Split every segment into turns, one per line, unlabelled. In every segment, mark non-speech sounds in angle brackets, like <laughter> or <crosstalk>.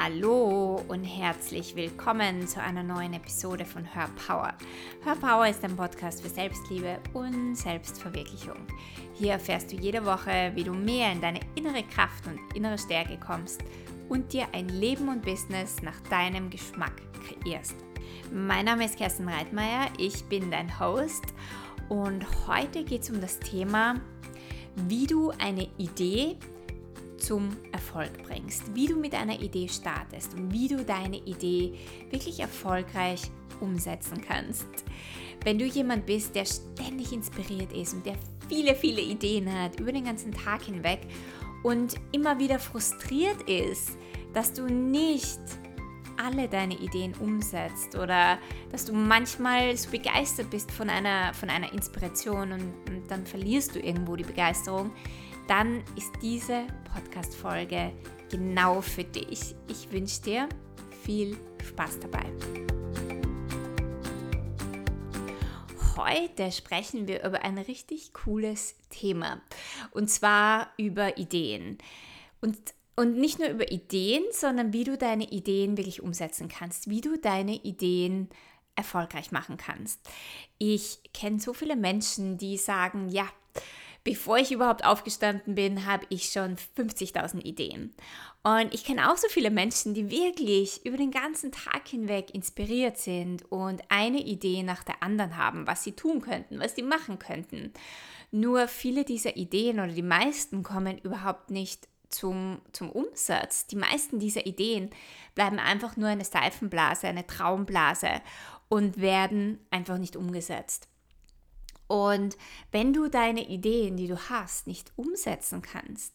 Hallo und herzlich willkommen zu einer neuen Episode von Hör Power. Hör Power ist ein Podcast für Selbstliebe und Selbstverwirklichung. Hier erfährst du jede Woche, wie du mehr in deine innere Kraft und innere Stärke kommst und dir ein Leben und Business nach deinem Geschmack kreierst. Mein Name ist Kerstin Reitmeier, ich bin dein Host und heute geht es um das Thema, wie du eine Idee zum Erfolg bringst, wie du mit einer Idee startest und wie du deine Idee wirklich erfolgreich umsetzen kannst. Wenn du jemand bist, der ständig inspiriert ist und der viele, viele Ideen hat über den ganzen Tag hinweg und immer wieder frustriert ist, dass du nicht alle deine Ideen umsetzt oder dass du manchmal so begeistert bist von einer, von einer Inspiration und, und dann verlierst du irgendwo die Begeisterung, dann ist diese Podcast-Folge genau für dich. Ich wünsche dir viel Spaß dabei. Heute sprechen wir über ein richtig cooles Thema und zwar über Ideen. Und, und nicht nur über Ideen, sondern wie du deine Ideen wirklich umsetzen kannst, wie du deine Ideen erfolgreich machen kannst. Ich kenne so viele Menschen, die sagen, ja, bevor ich überhaupt aufgestanden bin, habe ich schon 50.000 Ideen. Und ich kenne auch so viele Menschen, die wirklich über den ganzen Tag hinweg inspiriert sind und eine Idee nach der anderen haben, was sie tun könnten, was sie machen könnten. Nur viele dieser Ideen oder die meisten kommen überhaupt nicht zum, zum Umsatz. Die meisten dieser Ideen bleiben einfach nur eine Seifenblase, eine Traumblase und werden einfach nicht umgesetzt. Und wenn du deine Ideen, die du hast, nicht umsetzen kannst,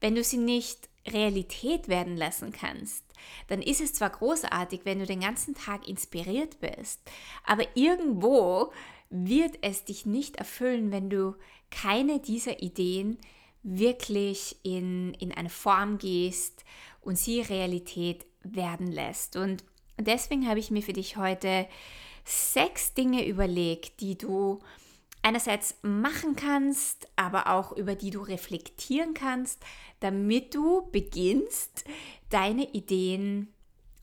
wenn du sie nicht Realität werden lassen kannst, dann ist es zwar großartig, wenn du den ganzen Tag inspiriert bist, aber irgendwo wird es dich nicht erfüllen, wenn du keine dieser Ideen wirklich in, in eine Form gehst und sie Realität werden lässt. Und deswegen habe ich mir für dich heute sechs Dinge überlegt, die du einerseits machen kannst, aber auch über die du reflektieren kannst, damit du beginnst, deine Ideen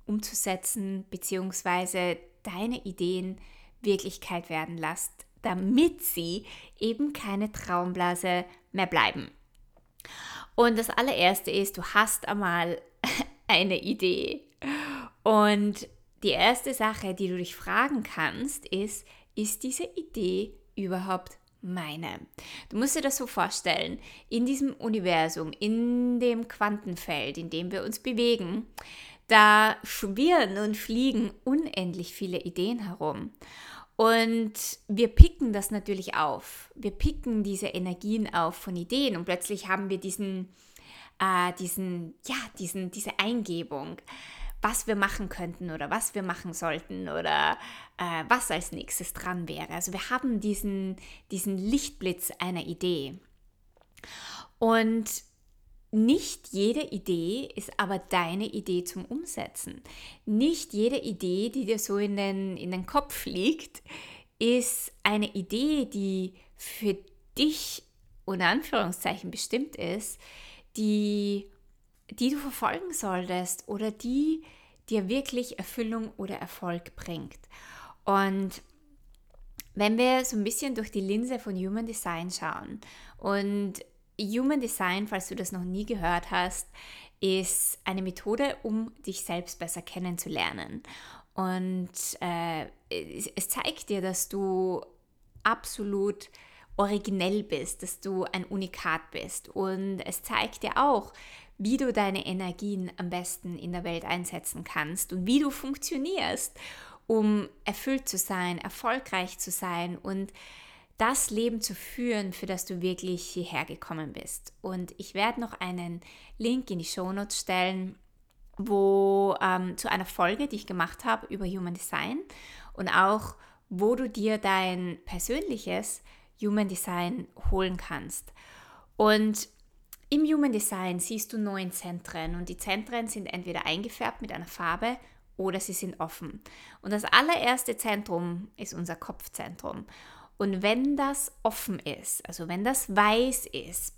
umzusetzen, beziehungsweise deine Ideen Wirklichkeit werden lässt, damit sie eben keine Traumblase mehr bleiben. Und das allererste ist, du hast einmal <laughs> eine Idee. Und die erste Sache, die du dich fragen kannst, ist, ist diese Idee überhaupt meine? Du musst dir das so vorstellen, in diesem Universum, in dem Quantenfeld, in dem wir uns bewegen, da schwirren und fliegen unendlich viele Ideen herum. Und wir picken das natürlich auf. Wir picken diese Energien auf von Ideen und plötzlich haben wir diesen, äh, diesen, ja, diesen, diese Eingebung was wir machen könnten oder was wir machen sollten oder äh, was als nächstes dran wäre. Also wir haben diesen, diesen Lichtblitz einer Idee. Und nicht jede Idee ist aber deine Idee zum Umsetzen. Nicht jede Idee, die dir so in den, in den Kopf liegt, ist eine Idee, die für dich unter Anführungszeichen bestimmt ist, die die du verfolgen solltest oder die dir wirklich Erfüllung oder Erfolg bringt. Und wenn wir so ein bisschen durch die Linse von Human Design schauen und Human Design, falls du das noch nie gehört hast, ist eine Methode, um dich selbst besser kennenzulernen. Und äh, es zeigt dir, dass du absolut originell bist, dass du ein Unikat bist. Und es zeigt dir auch, wie du deine Energien am besten in der Welt einsetzen kannst und wie du funktionierst, um erfüllt zu sein, erfolgreich zu sein und das Leben zu führen, für das du wirklich hierher gekommen bist. Und ich werde noch einen Link in die Shownotes stellen, wo ähm, zu einer Folge, die ich gemacht habe über Human Design und auch, wo du dir dein persönliches Human Design holen kannst. Und im Human Design siehst du neun Zentren und die Zentren sind entweder eingefärbt mit einer Farbe oder sie sind offen. Und das allererste Zentrum ist unser Kopfzentrum. Und wenn das offen ist, also wenn das weiß ist,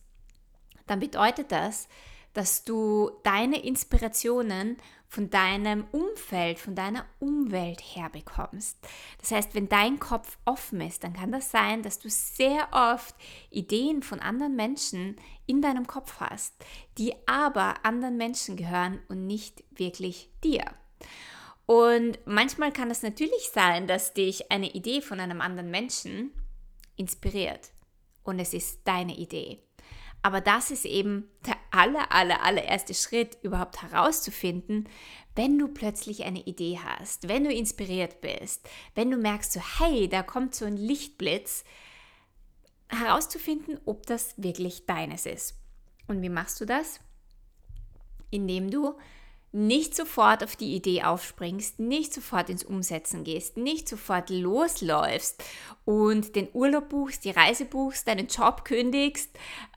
dann bedeutet das, dass du deine Inspirationen von deinem Umfeld, von deiner Umwelt herbekommst. Das heißt, wenn dein Kopf offen ist, dann kann das sein, dass du sehr oft Ideen von anderen Menschen in deinem Kopf hast, die aber anderen Menschen gehören und nicht wirklich dir. Und manchmal kann es natürlich sein, dass dich eine Idee von einem anderen Menschen inspiriert und es ist deine Idee. Aber das ist eben der aller, aller, allererste Schritt, überhaupt herauszufinden, wenn du plötzlich eine Idee hast, wenn du inspiriert bist, wenn du merkst, so, hey, da kommt so ein Lichtblitz, herauszufinden, ob das wirklich deines ist. Und wie machst du das? Indem du nicht sofort auf die Idee aufspringst, nicht sofort ins Umsetzen gehst, nicht sofort losläufst und den Urlaub buchst, die Reise buchst, deinen Job kündigst,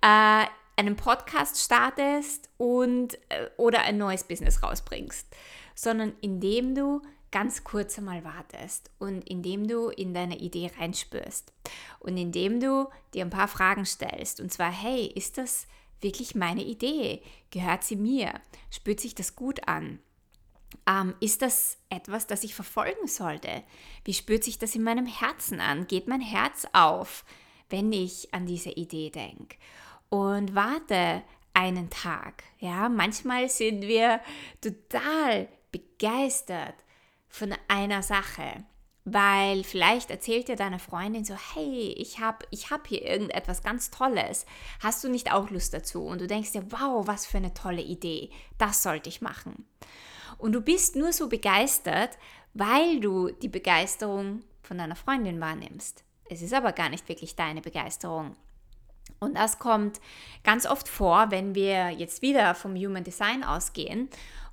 äh, einen Podcast startest und äh, oder ein neues Business rausbringst, sondern indem du ganz kurz einmal wartest und indem du in deine Idee reinspürst und indem du dir ein paar Fragen stellst und zwar hey, ist das wirklich meine Idee? Gehört sie mir? Spürt sich das gut an? Ähm, ist das etwas, das ich verfolgen sollte? Wie spürt sich das in meinem Herzen an? Geht mein Herz auf, wenn ich an diese Idee denke? Und warte einen Tag. Ja, manchmal sind wir total begeistert von einer Sache weil vielleicht erzählt dir deine Freundin so, hey, ich habe ich hab hier irgendetwas ganz Tolles. Hast du nicht auch Lust dazu? Und du denkst dir, wow, was für eine tolle Idee. Das sollte ich machen. Und du bist nur so begeistert, weil du die Begeisterung von deiner Freundin wahrnimmst. Es ist aber gar nicht wirklich deine Begeisterung. Und das kommt ganz oft vor, wenn wir jetzt wieder vom Human Design ausgehen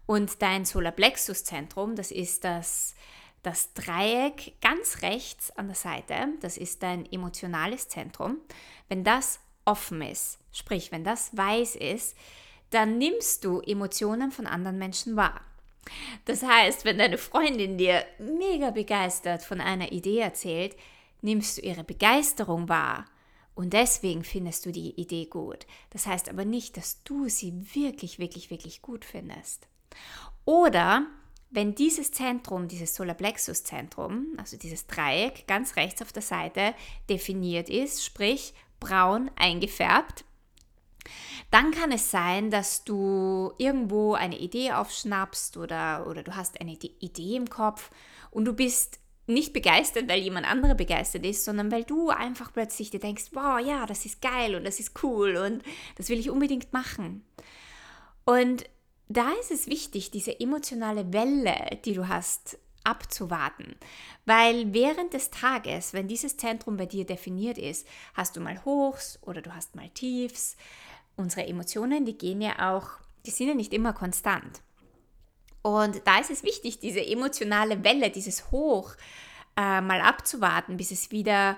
und dein Solar Plexus Zentrum, das ist das das Dreieck ganz rechts an der Seite, das ist dein emotionales Zentrum, wenn das offen ist, sprich, wenn das weiß ist, dann nimmst du Emotionen von anderen Menschen wahr. Das heißt, wenn deine Freundin dir mega begeistert von einer Idee erzählt, nimmst du ihre Begeisterung wahr und deswegen findest du die Idee gut. Das heißt aber nicht, dass du sie wirklich, wirklich, wirklich gut findest. Oder wenn dieses Zentrum, dieses Solarplexus-Zentrum, also dieses Dreieck ganz rechts auf der Seite definiert ist, sprich braun eingefärbt, dann kann es sein, dass du irgendwo eine Idee aufschnappst oder, oder du hast eine Idee im Kopf und du bist nicht begeistert, weil jemand anderer begeistert ist, sondern weil du einfach plötzlich dir denkst, wow, ja, das ist geil und das ist cool und das will ich unbedingt machen. Und da ist es wichtig, diese emotionale Welle, die du hast, abzuwarten. Weil während des Tages, wenn dieses Zentrum bei dir definiert ist, hast du mal Hochs oder du hast mal Tiefs. Unsere Emotionen, die gehen ja auch, die sind ja nicht immer konstant. Und da ist es wichtig, diese emotionale Welle, dieses Hoch äh, mal abzuwarten, bis es wieder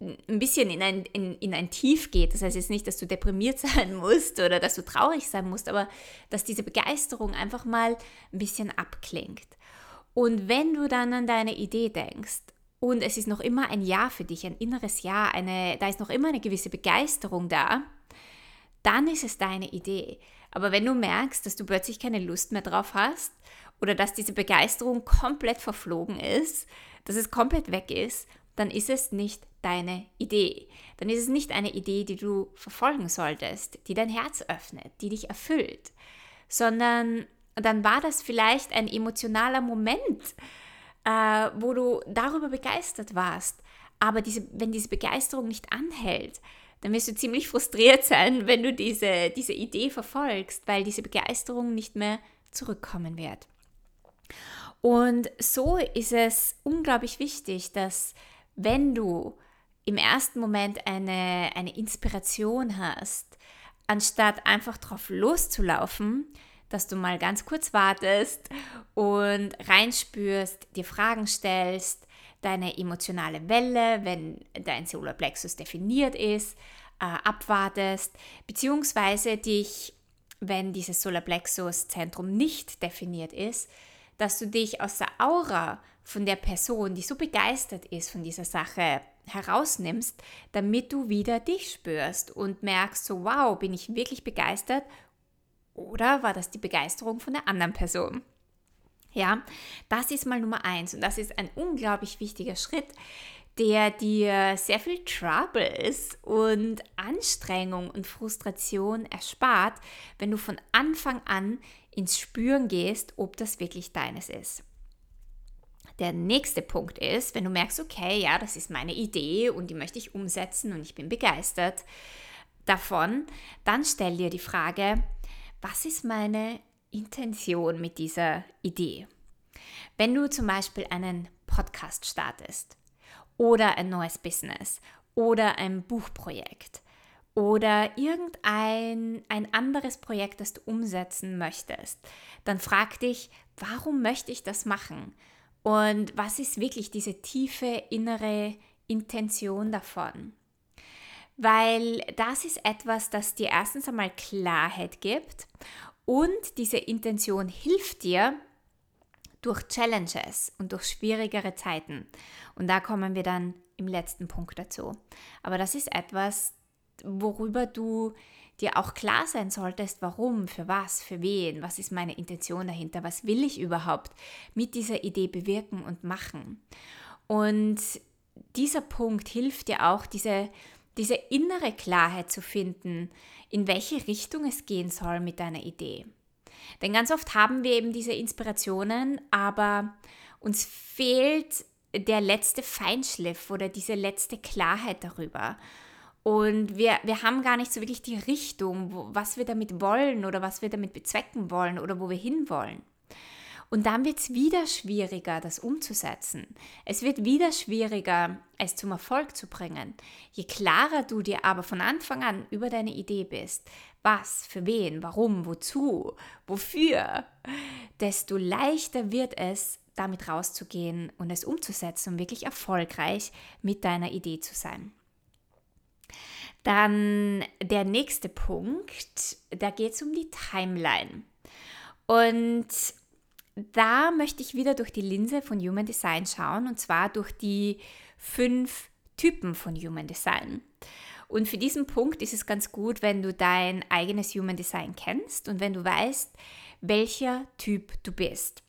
ein bisschen in ein, in, in ein Tief geht. Das heißt jetzt nicht, dass du deprimiert <laughs> sein musst oder dass du traurig sein musst, aber dass diese Begeisterung einfach mal ein bisschen abklingt. Und wenn du dann an deine Idee denkst und es ist noch immer ein Ja für dich, ein inneres Ja, eine, da ist noch immer eine gewisse Begeisterung da, dann ist es deine Idee. Aber wenn du merkst, dass du plötzlich keine Lust mehr drauf hast oder dass diese Begeisterung komplett verflogen ist, dass es komplett weg ist, dann ist es nicht deine Idee. Dann ist es nicht eine Idee, die du verfolgen solltest, die dein Herz öffnet, die dich erfüllt, sondern dann war das vielleicht ein emotionaler Moment, äh, wo du darüber begeistert warst. Aber diese, wenn diese Begeisterung nicht anhält, dann wirst du ziemlich frustriert sein, wenn du diese, diese Idee verfolgst, weil diese Begeisterung nicht mehr zurückkommen wird. Und so ist es unglaublich wichtig, dass wenn du im ersten Moment eine, eine Inspiration hast, anstatt einfach drauf loszulaufen, dass du mal ganz kurz wartest und reinspürst, dir Fragen stellst, deine emotionale Welle, wenn dein Solarplexus definiert ist, äh, abwartest, beziehungsweise dich, wenn dieses Solarplexus-Zentrum nicht definiert ist, dass du dich aus der Aura von der Person, die so begeistert ist von dieser Sache, herausnimmst, damit du wieder dich spürst und merkst, so wow, bin ich wirklich begeistert Oder war das die Begeisterung von der anderen Person? Ja, das ist mal Nummer eins und das ist ein unglaublich wichtiger Schritt, der dir sehr viel Troubles und Anstrengung und Frustration erspart, wenn du von Anfang an ins Spüren gehst, ob das wirklich deines ist. Der nächste Punkt ist, wenn du merkst, okay, ja, das ist meine Idee und die möchte ich umsetzen und ich bin begeistert davon, dann stell dir die Frage, was ist meine Intention mit dieser Idee? Wenn du zum Beispiel einen Podcast startest oder ein neues Business oder ein Buchprojekt oder irgendein ein anderes Projekt, das du umsetzen möchtest, dann frag dich, warum möchte ich das machen? Und was ist wirklich diese tiefe innere Intention davon? Weil das ist etwas, das dir erstens einmal Klarheit gibt und diese Intention hilft dir durch Challenges und durch schwierigere Zeiten. Und da kommen wir dann im letzten Punkt dazu. Aber das ist etwas, worüber du dir auch klar sein solltest, warum, für was, für wen, was ist meine Intention dahinter, was will ich überhaupt mit dieser Idee bewirken und machen. Und dieser Punkt hilft dir auch, diese, diese innere Klarheit zu finden, in welche Richtung es gehen soll mit deiner Idee. Denn ganz oft haben wir eben diese Inspirationen, aber uns fehlt der letzte Feinschliff oder diese letzte Klarheit darüber. Und wir, wir haben gar nicht so wirklich die Richtung, wo, was wir damit wollen oder was wir damit bezwecken wollen oder wo wir hinwollen. Und dann wird es wieder schwieriger, das umzusetzen. Es wird wieder schwieriger, es zum Erfolg zu bringen. Je klarer du dir aber von Anfang an über deine Idee bist, was, für wen, warum, wozu, wofür, desto leichter wird es, damit rauszugehen und es umzusetzen und wirklich erfolgreich mit deiner Idee zu sein. Dann der nächste Punkt, da geht es um die Timeline. Und da möchte ich wieder durch die Linse von Human Design schauen und zwar durch die fünf Typen von Human Design. Und für diesen Punkt ist es ganz gut, wenn du dein eigenes Human Design kennst und wenn du weißt, welcher Typ du bist.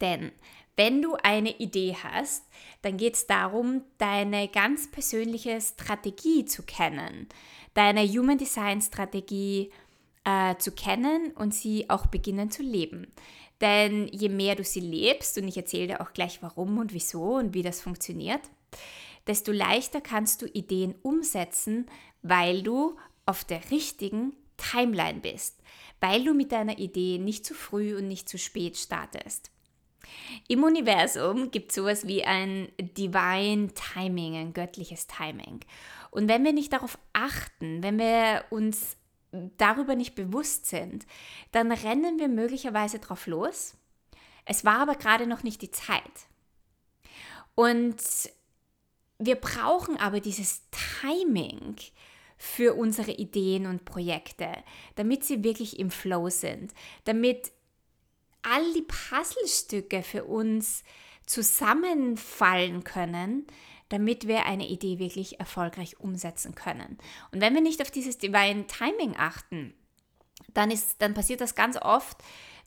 Denn wenn du eine Idee hast, dann geht es darum, deine ganz persönliche Strategie zu kennen, deine Human Design Strategie äh, zu kennen und sie auch beginnen zu leben. Denn je mehr du sie lebst, und ich erzähle dir auch gleich warum und wieso und wie das funktioniert, desto leichter kannst du Ideen umsetzen, weil du auf der richtigen Timeline bist, weil du mit deiner Idee nicht zu früh und nicht zu spät startest. Im Universum gibt es sowas wie ein Divine Timing, ein göttliches Timing. Und wenn wir nicht darauf achten, wenn wir uns darüber nicht bewusst sind, dann rennen wir möglicherweise drauf los. Es war aber gerade noch nicht die Zeit. Und wir brauchen aber dieses Timing für unsere Ideen und Projekte, damit sie wirklich im Flow sind, damit all die Puzzlestücke für uns zusammenfallen können, damit wir eine Idee wirklich erfolgreich umsetzen können. Und wenn wir nicht auf dieses Divine Timing achten, dann, ist, dann passiert das ganz oft,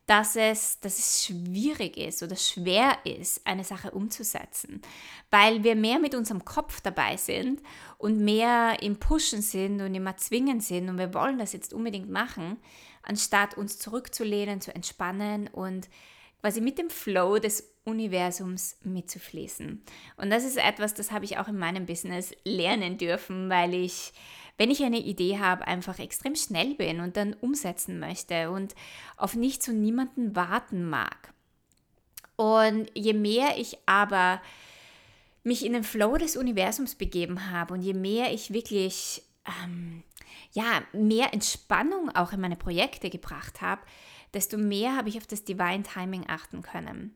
dass es, dass es schwierig ist oder schwer ist, eine Sache umzusetzen, weil wir mehr mit unserem Kopf dabei sind und mehr im Pushen sind und immer zwingen sind und wir wollen das jetzt unbedingt machen, anstatt uns zurückzulehnen, zu entspannen und quasi mit dem Flow des Universums mitzufließen. Und das ist etwas, das habe ich auch in meinem Business lernen dürfen, weil ich wenn ich eine Idee habe, einfach extrem schnell bin und dann umsetzen möchte und auf nichts und niemanden warten mag. Und je mehr ich aber mich in den Flow des Universums begeben habe und je mehr ich wirklich ähm, ja, mehr Entspannung auch in meine Projekte gebracht habe, desto mehr habe ich auf das Divine Timing achten können.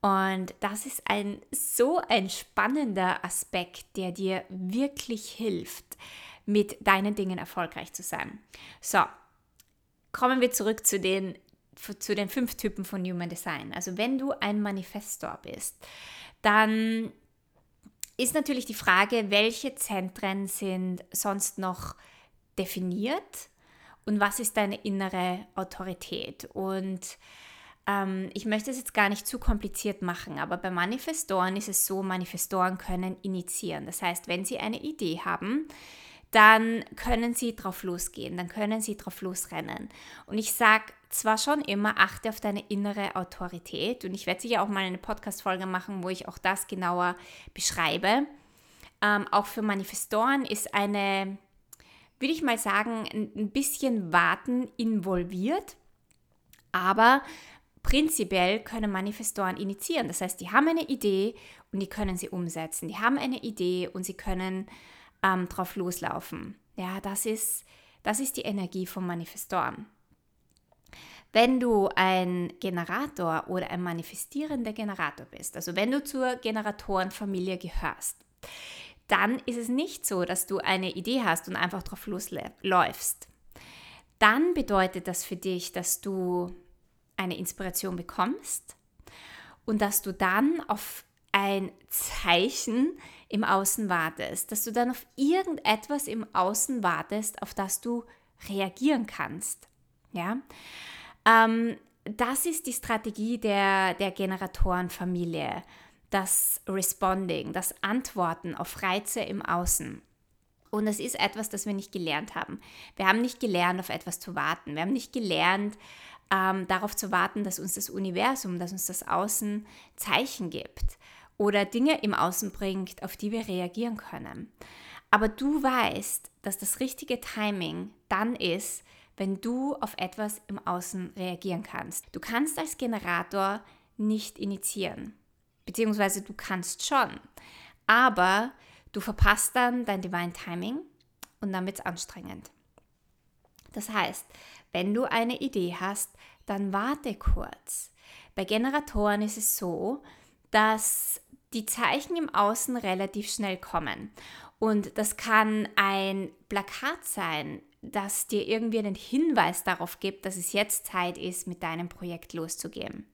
Und das ist ein so ein spannender Aspekt, der dir wirklich hilft, mit deinen Dingen erfolgreich zu sein. So, kommen wir zurück zu den, zu den fünf Typen von Human Design. Also wenn du ein Manifestor bist, dann ist natürlich die Frage, welche Zentren sind sonst noch definiert und was ist deine innere Autorität. Und ähm, ich möchte es jetzt gar nicht zu kompliziert machen, aber bei Manifestoren ist es so, Manifestoren können initiieren. Das heißt, wenn sie eine Idee haben, dann können sie drauf losgehen, dann können sie drauf losrennen. Und ich sage zwar schon immer, achte auf deine innere Autorität und ich werde sicher auch mal eine Podcast-Folge machen, wo ich auch das genauer beschreibe. Ähm, auch für Manifestoren ist eine, würde ich mal sagen, ein bisschen Warten involviert, aber prinzipiell können Manifestoren initiieren. Das heißt, die haben eine Idee und die können sie umsetzen. Die haben eine Idee und sie können ähm, drauf loslaufen. Ja, das ist, das ist die Energie vom Manifestoren. Wenn du ein Generator oder ein manifestierender Generator bist, also wenn du zur Generatorenfamilie gehörst, dann ist es nicht so, dass du eine Idee hast und einfach drauf losläufst. Dann bedeutet das für dich, dass du eine Inspiration bekommst und dass du dann auf ein Zeichen im Außen wartest, dass du dann auf irgendetwas im Außen wartest, auf das du reagieren kannst. Ja, ähm, das ist die Strategie der, der Generatorenfamilie, das Responding, das Antworten auf Reize im Außen. Und das ist etwas, das wir nicht gelernt haben. Wir haben nicht gelernt, auf etwas zu warten. Wir haben nicht gelernt, ähm, darauf zu warten, dass uns das Universum, dass uns das Außen Zeichen gibt oder Dinge im Außen bringt, auf die wir reagieren können. Aber du weißt, dass das richtige Timing dann ist, wenn du auf etwas im Außen reagieren kannst. Du kannst als Generator nicht initiieren, beziehungsweise du kannst schon, aber du verpasst dann dein Divine Timing und dann wird es anstrengend. Das heißt, wenn du eine Idee hast, dann warte kurz. Bei Generatoren ist es so, dass die Zeichen im Außen relativ schnell kommen. Und das kann ein Plakat sein, das dir irgendwie einen Hinweis darauf gibt, dass es jetzt Zeit ist, mit deinem Projekt loszugehen.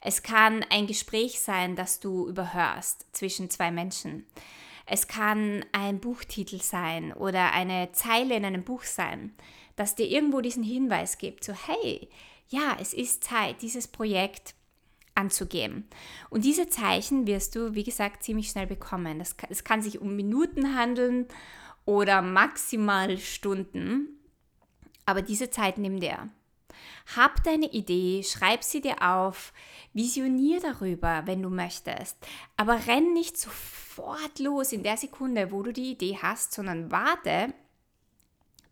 Es kann ein Gespräch sein, das du überhörst zwischen zwei Menschen. Es kann ein Buchtitel sein oder eine Zeile in einem Buch sein, das dir irgendwo diesen Hinweis gibt, so hey, ja, es ist Zeit, dieses Projekt anzugehen. Und diese Zeichen wirst du, wie gesagt, ziemlich schnell bekommen. Es kann, es kann sich um Minuten handeln oder maximal Stunden, aber diese Zeit nimm dir. Hab deine Idee, schreib sie dir auf, visionier darüber, wenn du möchtest, aber renn nicht sofort los in der Sekunde, wo du die Idee hast, sondern warte,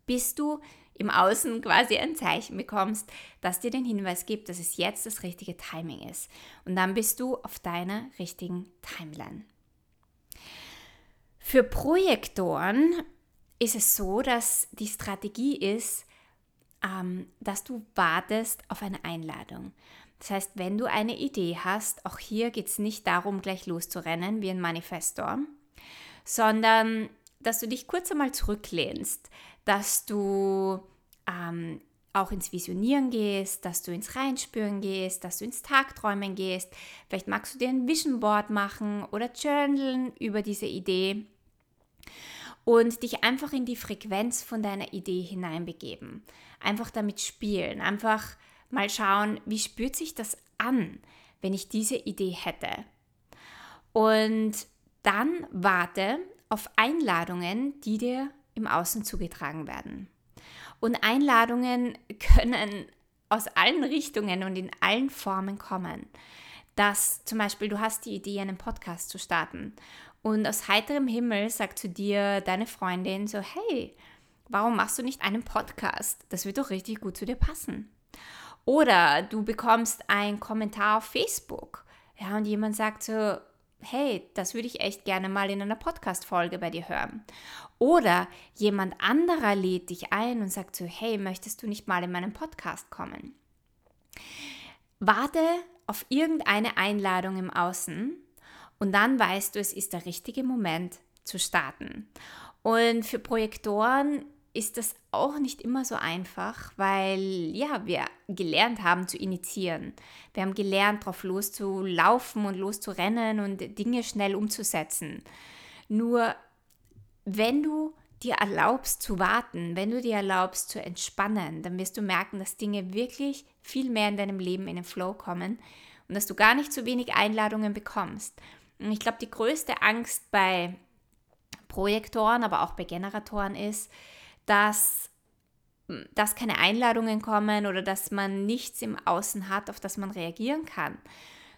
bis du im Außen <laughs> quasi ein Zeichen bekommst, das dir den Hinweis gibt, dass es jetzt das richtige Timing ist. Und dann bist du auf deiner richtigen Timeline. Für Projektoren ist es so, dass die Strategie ist, ähm, dass du wartest auf eine Einladung. Das heißt, wenn du eine Idee hast, auch hier geht es nicht darum, gleich loszurennen wie ein Manifestor, sondern dass du dich kurz einmal zurücklehnst, dass du ähm, auch ins Visionieren gehst, dass du ins Reinspüren gehst, dass du ins Tagträumen gehst. Vielleicht magst du dir ein Vision Board machen oder journalen über diese Idee und dich einfach in die Frequenz von deiner Idee hineinbegeben. Einfach damit spielen, einfach mal schauen, wie spürt sich das an, wenn ich diese Idee hätte. Und dann warte auf Einladungen, die dir im Außen zugetragen werden. Und Einladungen <laughs> können aus allen Richtungen und in allen Formen kommen. Dass zum Beispiel du hast die Idee, einen Podcast zu starten und aus heiterem Himmel sagt zu dir deine Freundin so, hey, warum machst du nicht einen Podcast? Das wird doch richtig gut zu dir passen. Oder du bekommst einen Kommentar auf Facebook, ja, und jemand sagt so, hey, das würde ich echt gerne mal in einer Podcast-Folge bei dir hören. Oder jemand anderer lädt dich ein und sagt so, hey, möchtest du nicht mal in meinen Podcast kommen? Warte auf irgendeine Einladung im Außen und dann weißt du, es ist der richtige Moment zu starten. Und für Projektoren ist das auch nicht immer so einfach, weil ja, wir gelernt haben zu initiieren. Wir haben gelernt, drauf loszulaufen und loszurennen und Dinge schnell umzusetzen. Nur wenn du dir erlaubst zu warten, wenn du dir erlaubst zu entspannen, dann wirst du merken, dass Dinge wirklich viel mehr in deinem Leben in den Flow kommen und dass du gar nicht so wenig Einladungen bekommst. Ich glaube, die größte Angst bei Projektoren, aber auch bei Generatoren ist, dass, dass keine Einladungen kommen oder dass man nichts im Außen hat, auf das man reagieren kann.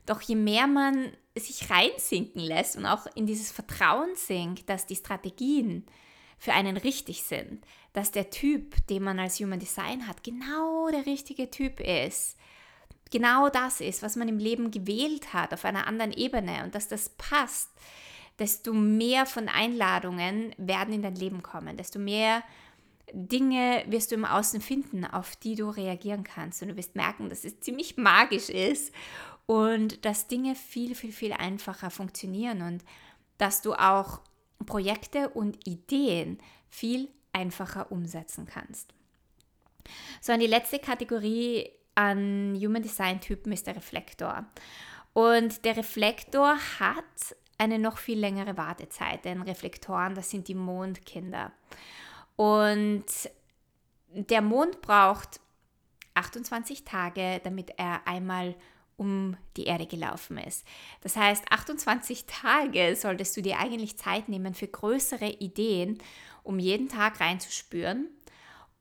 Doch je mehr man sich reinsinken lässt und auch in dieses Vertrauen sinkt, dass die Strategien für einen richtig sind, dass der Typ, den man als Human Design hat, genau der richtige Typ ist, genau das ist, was man im Leben gewählt hat auf einer anderen Ebene und dass das passt, desto mehr von Einladungen werden in dein Leben kommen, desto mehr Dinge wirst du im Außen finden, auf die du reagieren kannst. Und du wirst merken, dass es ziemlich magisch ist und dass Dinge viel, viel, viel einfacher funktionieren und dass du auch Projekte und Ideen viel einfacher umsetzen kannst. So, und die letzte Kategorie an Human Design Typen ist der Reflektor. Und der Reflektor hat eine noch viel längere Wartezeit, denn Reflektoren, das sind die Mondkinder. Und der Mond braucht 28 Tage, damit er einmal um die Erde gelaufen ist. Das heißt, 28 Tage solltest du dir eigentlich Zeit nehmen für größere Ideen, um jeden Tag reinzuspüren,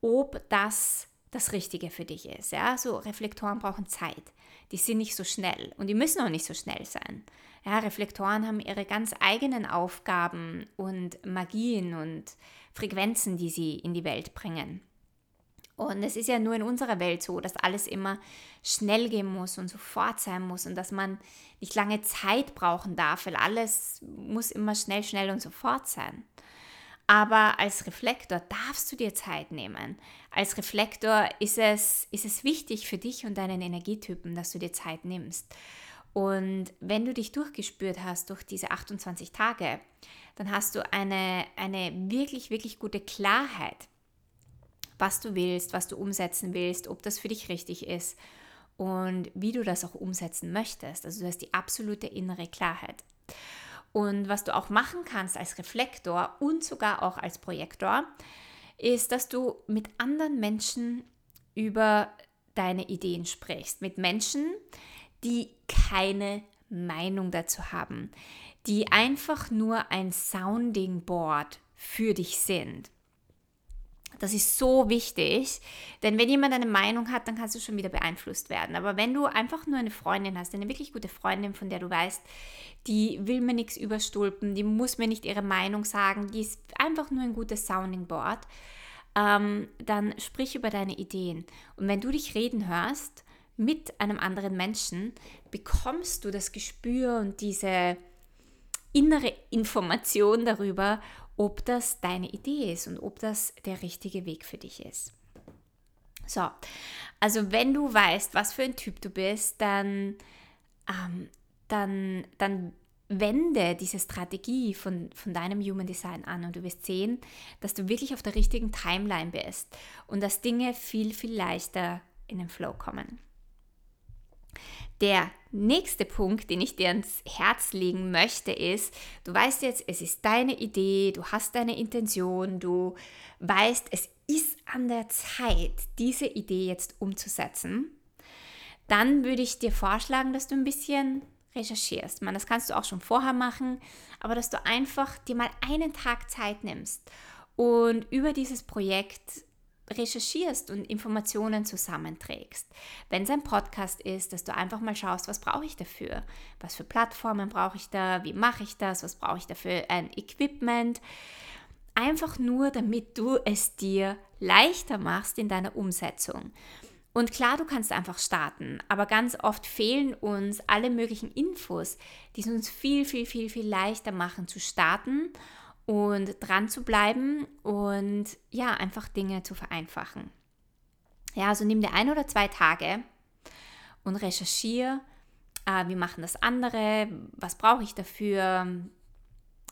ob das das Richtige für dich ist. Ja, so Reflektoren brauchen Zeit. Die sind nicht so schnell und die müssen auch nicht so schnell sein. Ja, Reflektoren haben ihre ganz eigenen Aufgaben und Magien und Frequenzen, die sie in die Welt bringen. Und es ist ja nur in unserer Welt so, dass alles immer schnell gehen muss und sofort sein muss und dass man nicht lange Zeit brauchen darf, weil alles muss immer schnell, schnell und sofort sein. Aber als Reflektor darfst du dir Zeit nehmen. Als Reflektor ist es, ist es wichtig für dich und deinen Energietypen, dass du dir Zeit nimmst. Und wenn du dich durchgespürt hast durch diese 28 Tage, dann hast du eine, eine wirklich, wirklich gute Klarheit, was du willst, was du umsetzen willst, ob das für dich richtig ist und wie du das auch umsetzen möchtest. Also du hast die absolute innere Klarheit. Und was du auch machen kannst als Reflektor und sogar auch als Projektor, ist, dass du mit anderen Menschen über deine Ideen sprichst. Mit Menschen, die keine Meinung dazu haben, die einfach nur ein Sounding Board für dich sind. Das ist so wichtig, denn wenn jemand eine Meinung hat, dann kannst du schon wieder beeinflusst werden. Aber wenn du einfach nur eine Freundin hast, eine wirklich gute Freundin, von der du weißt, die will mir nichts überstulpen, die muss mir nicht ihre Meinung sagen, die ist einfach nur ein gutes Sounding Board, ähm, dann sprich über deine Ideen. Und wenn du dich reden hörst mit einem anderen Menschen, bekommst du das Gespür und diese innere Information darüber, ob das deine Idee ist und ob das der richtige Weg für dich ist. So, also wenn du weißt, was für ein Typ du bist, dann, ähm, dann, dann wende diese Strategie von, von deinem Human Design an und du wirst sehen, dass du wirklich auf der richtigen Timeline bist und dass Dinge viel, viel leichter in den Flow kommen. Der nächste Punkt, den ich dir ans Herz legen möchte, ist, du weißt jetzt, es ist deine Idee, du hast deine Intention, du weißt, es ist an der Zeit, diese Idee jetzt umzusetzen. Dann würde ich dir vorschlagen, dass du ein bisschen recherchierst. Man, das kannst du auch schon vorher machen, aber dass du einfach dir mal einen Tag Zeit nimmst und über dieses Projekt recherchierst und Informationen zusammenträgst. Wenn es ein Podcast ist, dass du einfach mal schaust, was brauche ich dafür? Was für Plattformen brauche ich da? Wie mache ich das? Was brauche ich dafür ein Equipment? Einfach nur, damit du es dir leichter machst in deiner Umsetzung. Und klar, du kannst einfach starten, aber ganz oft fehlen uns alle möglichen Infos, die es uns viel, viel, viel, viel leichter machen zu starten und dran zu bleiben und ja, einfach Dinge zu vereinfachen. Ja, also nimm dir ein oder zwei Tage und recherchiere, äh, wie machen das andere, was brauche ich dafür,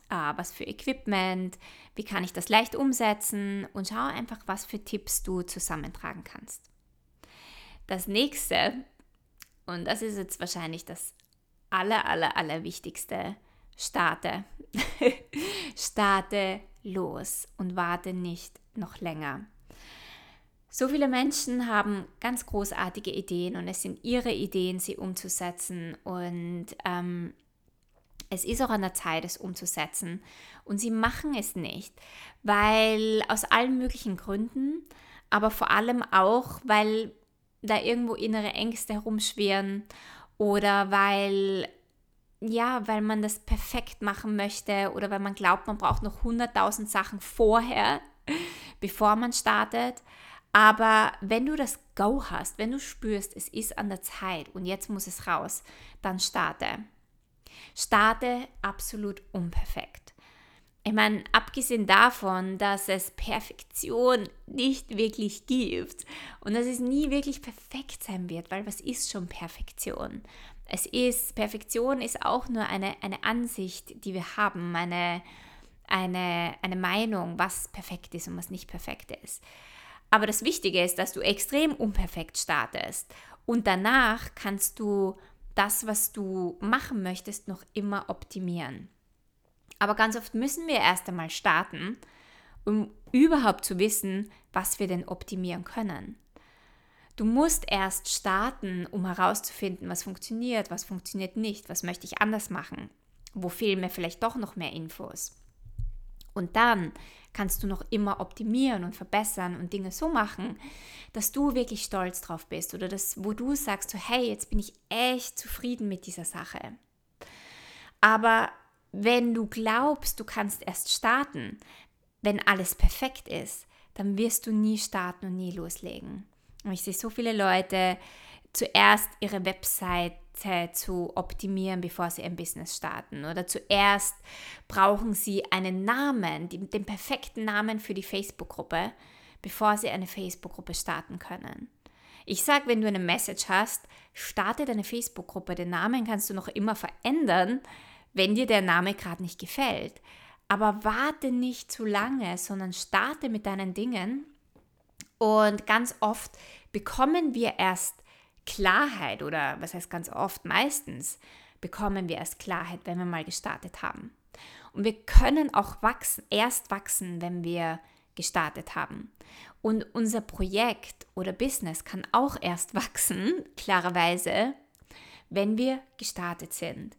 äh, was für Equipment, wie kann ich das leicht umsetzen und schau einfach, was für Tipps du zusammentragen kannst. Das nächste, und das ist jetzt wahrscheinlich das aller, aller, aller wichtigste, starte. <laughs> starte los und warte nicht noch länger. So viele Menschen haben ganz großartige Ideen und es sind ihre Ideen, sie umzusetzen. Und ähm, es ist auch an der Zeit, es umzusetzen. Und sie machen es nicht, weil aus allen möglichen Gründen, aber vor allem auch, weil da irgendwo innere Ängste herumschwirren oder weil ja, weil man das perfekt machen möchte oder weil man glaubt, man braucht noch 100.000 Sachen vorher, <laughs> bevor man startet. Aber wenn du das Go hast, wenn du spürst, es ist an der Zeit und jetzt muss es raus, dann starte. Starte absolut unperfekt. Ich meine, abgesehen davon, dass es Perfektion nicht wirklich gibt und dass es nie wirklich perfekt sein wird, weil was ist schon Perfektion? Es ist, Perfektion ist auch nur eine, eine Ansicht, die wir haben, eine, eine, eine Meinung, was perfekt ist und was nicht perfekt ist. Aber das Wichtige ist, dass du extrem unperfekt startest und danach kannst du das, was du machen möchtest, noch immer optimieren. Aber ganz oft müssen wir erst einmal starten, um überhaupt zu wissen, was wir denn optimieren können. Du musst erst starten, um herauszufinden, was funktioniert, was funktioniert nicht, was möchte ich anders machen, wo fehlen mir vielleicht doch noch mehr Infos. Und dann kannst du noch immer optimieren und verbessern und Dinge so machen, dass du wirklich stolz drauf bist oder das, wo du sagst, so, hey, jetzt bin ich echt zufrieden mit dieser Sache. Aber wenn du glaubst, du kannst erst starten, wenn alles perfekt ist, dann wirst du nie starten und nie loslegen. Und ich sehe so viele Leute zuerst ihre Webseite zu optimieren, bevor sie ein Business starten. Oder zuerst brauchen sie einen Namen, den perfekten Namen für die Facebook-Gruppe, bevor sie eine Facebook-Gruppe starten können. Ich sage, wenn du eine Message hast, starte deine Facebook-Gruppe. Den Namen kannst du noch immer verändern, wenn dir der Name gerade nicht gefällt. Aber warte nicht zu lange, sondern starte mit deinen Dingen. Und ganz oft bekommen wir erst Klarheit oder was heißt ganz oft, meistens bekommen wir erst Klarheit, wenn wir mal gestartet haben. Und wir können auch wachsen, erst wachsen, wenn wir gestartet haben. Und unser Projekt oder Business kann auch erst <laughs> wachsen, klarerweise, wenn wir gestartet sind.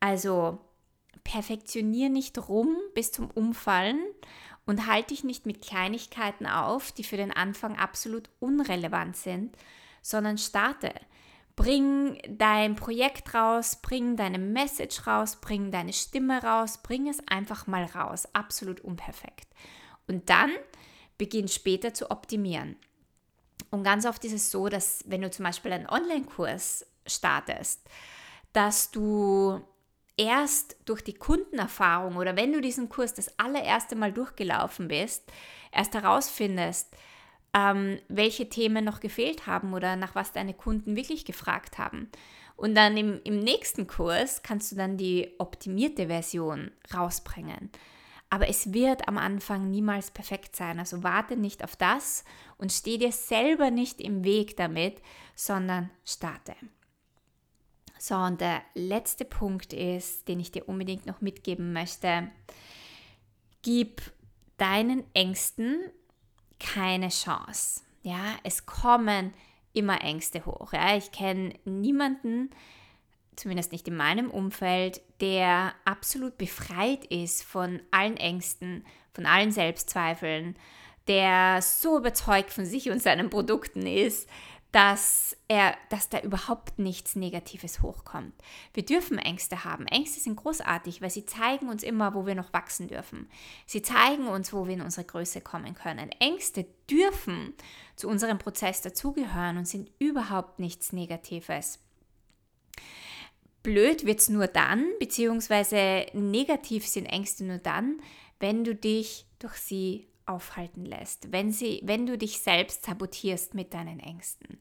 Also perfektionier nicht rum bis zum Umfallen und halte dich nicht mit Kleinigkeiten auf, die für den Anfang absolut unrelevant sind, sondern starte. Bring dein Projekt raus, bring deine Message raus, bring deine Stimme raus, bring es einfach mal raus, absolut unperfekt. Und dann beginn später zu optimieren. Und ganz oft ist es so, dass wenn du zum Beispiel einen Online-Kurs startest, dass du erst durch die Kundenerfahrung oder wenn du diesen Kurs das allererste Mal durchgelaufen bist, erst herausfindest, ähm, welche Themen noch gefehlt haben oder nach was deine Kunden wirklich gefragt haben. Und dann im, im nächsten Kurs kannst du dann die optimierte Version rausbringen. Aber es wird am Anfang niemals perfekt sein. Also warte nicht auf das und steh dir selber nicht im Weg damit, sondern starte. So, und der letzte Punkt ist, den ich dir unbedingt noch mitgeben möchte. Gib deinen Ängsten keine Chance. Ja, es kommen immer Ängste hoch. Ja, ich kenne niemanden, zumindest nicht in meinem Umfeld, der absolut befreit ist von allen Ängsten, von allen Selbstzweifeln, der so überzeugt von sich und seinen Produkten ist, dass er, dass da überhaupt nichts Negatives hochkommt. Wir dürfen Ängste haben. Ängste sind großartig, weil sie zeigen uns immer, wo wir noch wachsen dürfen. Sie zeigen uns, wo wir in unsere Größe kommen können. Ängste dürfen zu unserem Prozess dazugehören und sind überhaupt nichts Negatives. Blöd wird es nur dann, beziehungsweise negativ sind Ängste nur dann, wenn du dich durch sie aufhalten lässt, wenn, sie, wenn du dich selbst sabotierst mit deinen Ängsten.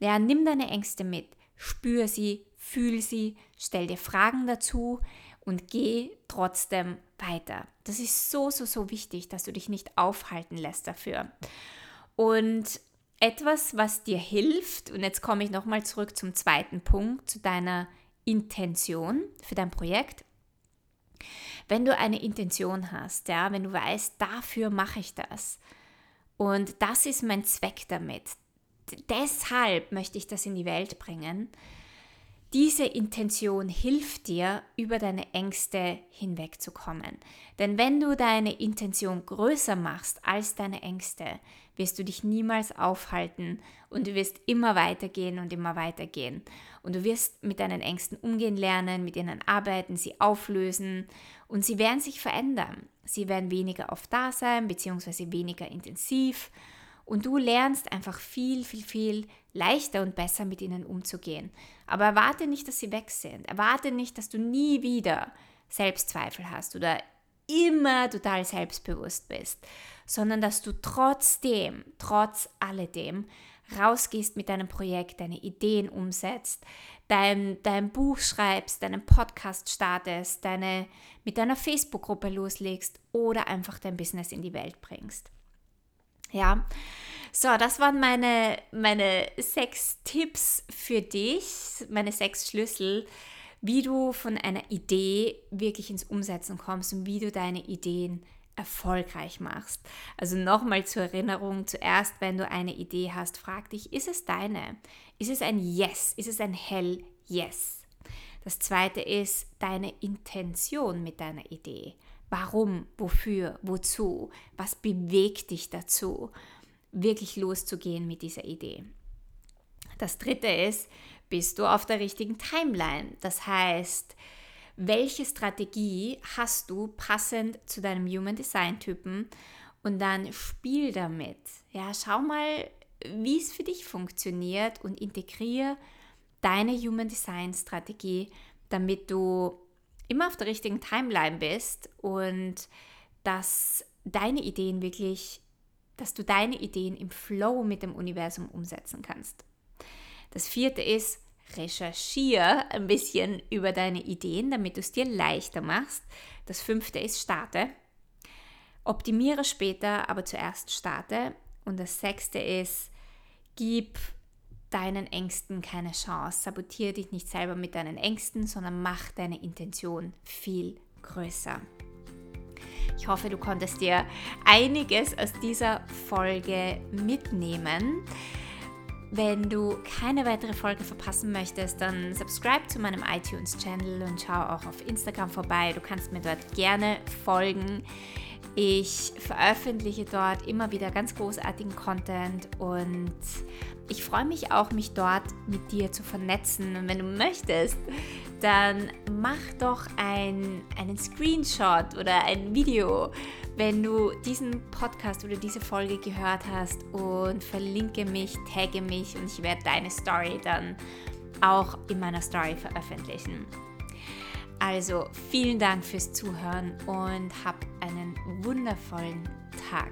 Ja, nimm deine Ängste mit, spür sie, fühl sie, stell dir Fragen dazu und geh trotzdem weiter. Das ist so, so, so wichtig, dass du dich nicht aufhalten lässt dafür. Und etwas, was dir hilft, und jetzt komme ich nochmal zurück zum zweiten Punkt, zu deiner Intention für dein Projekt. Wenn du eine Intention hast, ja, wenn du weißt, dafür mache ich das. Und das ist mein Zweck damit, deshalb möchte ich das in die Welt bringen, diese Intention hilft dir, über deine Ängste hinwegzukommen. Denn wenn du deine Intention größer machst als deine Ängste, wirst du dich niemals aufhalten und du wirst immer weitergehen und immer weitergehen. Und du wirst mit deinen Ängsten umgehen lernen, mit ihnen arbeiten, sie auflösen und sie werden sich verändern. Sie werden weniger oft da sein, beziehungsweise weniger intensiv und du lernst einfach viel, viel, viel leichter und besser mit ihnen umzugehen. Aber erwarte nicht, dass sie weg sind. Erwarte nicht, dass du nie wieder Selbstzweifel hast oder immer total selbstbewusst bist, sondern dass du trotzdem, trotz alledem, rausgehst mit deinem Projekt, deine Ideen umsetzt, dein, dein Buch schreibst, deinen Podcast startest, deine, mit deiner Facebook-Gruppe loslegst oder einfach dein Business in die Welt bringst. Ja, so, das waren meine, meine sechs Tipps für dich, meine sechs Schlüssel, wie du von einer Idee wirklich ins Umsetzen kommst und wie du deine Ideen erfolgreich machst. Also nochmal zur Erinnerung, zuerst, wenn du eine Idee hast, frag dich, ist es deine? Ist es ein Yes? Ist es ein Hell Yes? Das zweite ist deine Intention mit deiner Idee. Warum, wofür, wozu? Was bewegt dich dazu? wirklich loszugehen mit dieser Idee. Das dritte ist, bist du auf der richtigen Timeline? Das heißt, welche Strategie hast du passend zu deinem Human Design Typen und dann spiel damit. Ja, schau mal, wie es für dich funktioniert und integriere deine Human Design Strategie, damit du immer auf der richtigen Timeline bist und dass deine Ideen wirklich dass du deine Ideen im Flow mit dem Universum umsetzen kannst. Das vierte ist, recherchiere ein bisschen über deine Ideen, damit du es dir leichter machst. Das fünfte ist, starte. Optimiere später, aber zuerst starte. Und das sechste ist, gib deinen Ängsten keine Chance. Sabotiere dich nicht selber mit deinen Ängsten, sondern mach deine Intention viel größer. Ich hoffe, du konntest dir einiges aus dieser Folge mitnehmen. Wenn du keine weitere Folge verpassen möchtest, dann subscribe zu meinem iTunes-Channel und schau auch auf Instagram vorbei. Du kannst mir dort gerne folgen. Ich veröffentliche dort immer wieder ganz großartigen Content und ich freue mich auch, mich dort mit dir zu vernetzen. Und wenn du möchtest, dann mach doch ein, einen Screenshot oder ein Video, wenn du diesen Podcast oder diese Folge gehört hast und verlinke mich, tagge mich und ich werde deine Story dann auch in meiner Story veröffentlichen. Also vielen Dank fürs Zuhören und hab einen wundervollen Tag.